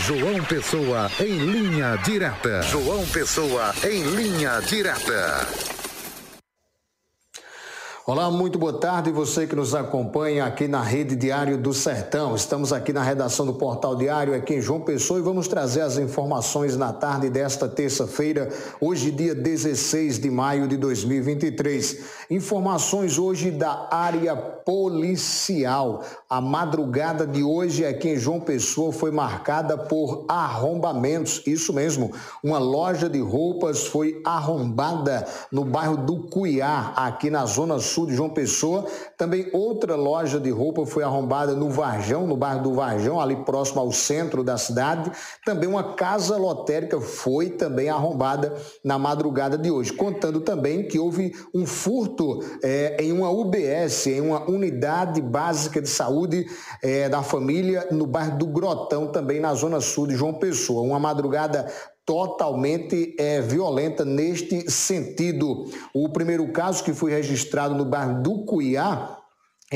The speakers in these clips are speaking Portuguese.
João Pessoa em linha direta. João Pessoa em linha direta. Olá, muito boa tarde. Você que nos acompanha aqui na Rede Diário do Sertão. Estamos aqui na redação do Portal Diário, aqui em João Pessoa, e vamos trazer as informações na tarde desta terça-feira, hoje, dia 16 de maio de 2023. Informações hoje da área policial. A madrugada de hoje aqui em João Pessoa foi marcada por arrombamentos. Isso mesmo, uma loja de roupas foi arrombada no bairro do Cuiá, aqui na zona sul sul de João Pessoa. Também outra loja de roupa foi arrombada no Varjão, no bairro do Varjão, ali próximo ao centro da cidade. Também uma casa lotérica foi também arrombada na madrugada de hoje, contando também que houve um furto é, em uma UBS, em uma unidade básica de saúde é, da família no bairro do Grotão, também na zona sul de João Pessoa. Uma madrugada totalmente é, violenta neste sentido. O primeiro caso que foi registrado no bairro do Cuiá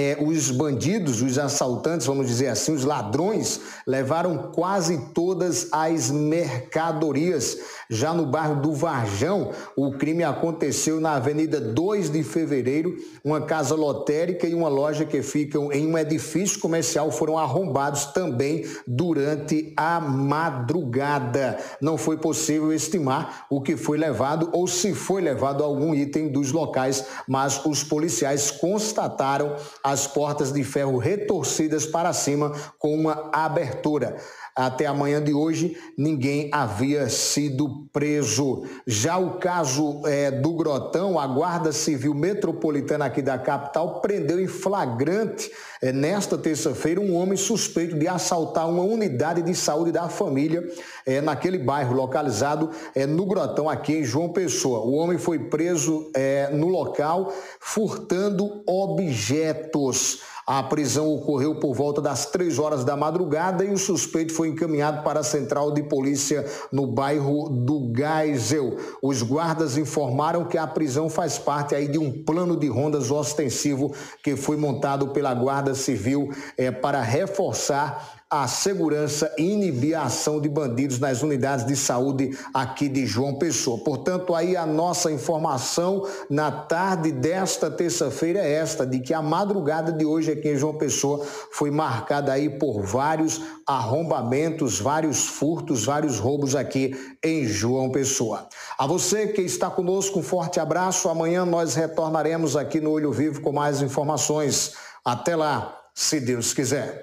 é, os bandidos, os assaltantes, vamos dizer assim, os ladrões, levaram quase todas as mercadorias. Já no bairro do Varjão, o crime aconteceu na Avenida 2 de Fevereiro. Uma casa lotérica e uma loja que ficam em um edifício comercial foram arrombados também durante a madrugada. Não foi possível estimar o que foi levado ou se foi levado algum item dos locais, mas os policiais constataram as portas de ferro retorcidas para cima com uma abertura. Até a manhã de hoje, ninguém havia sido preso. Já o caso é, do Grotão, a Guarda Civil Metropolitana aqui da capital prendeu em flagrante é, nesta terça-feira um homem suspeito de assaltar uma unidade de saúde da família é, naquele bairro localizado é, no Grotão, aqui em João Pessoa. O homem foi preso é, no local furtando objetos. A prisão ocorreu por volta das três horas da madrugada e o suspeito foi encaminhado para a central de polícia no bairro do Geisel. Os guardas informaram que a prisão faz parte aí de um plano de rondas ostensivo que foi montado pela Guarda Civil é, para reforçar a segurança e inibir a ação de bandidos nas unidades de saúde aqui de João Pessoa. Portanto, aí a nossa informação na tarde desta terça-feira é esta, de que a madrugada de hoje aqui em João Pessoa foi marcada aí por vários arrombamentos, vários furtos, vários roubos aqui em João Pessoa. A você que está conosco, um forte abraço. Amanhã nós retornaremos aqui no Olho Vivo com mais informações. Até lá, se Deus quiser.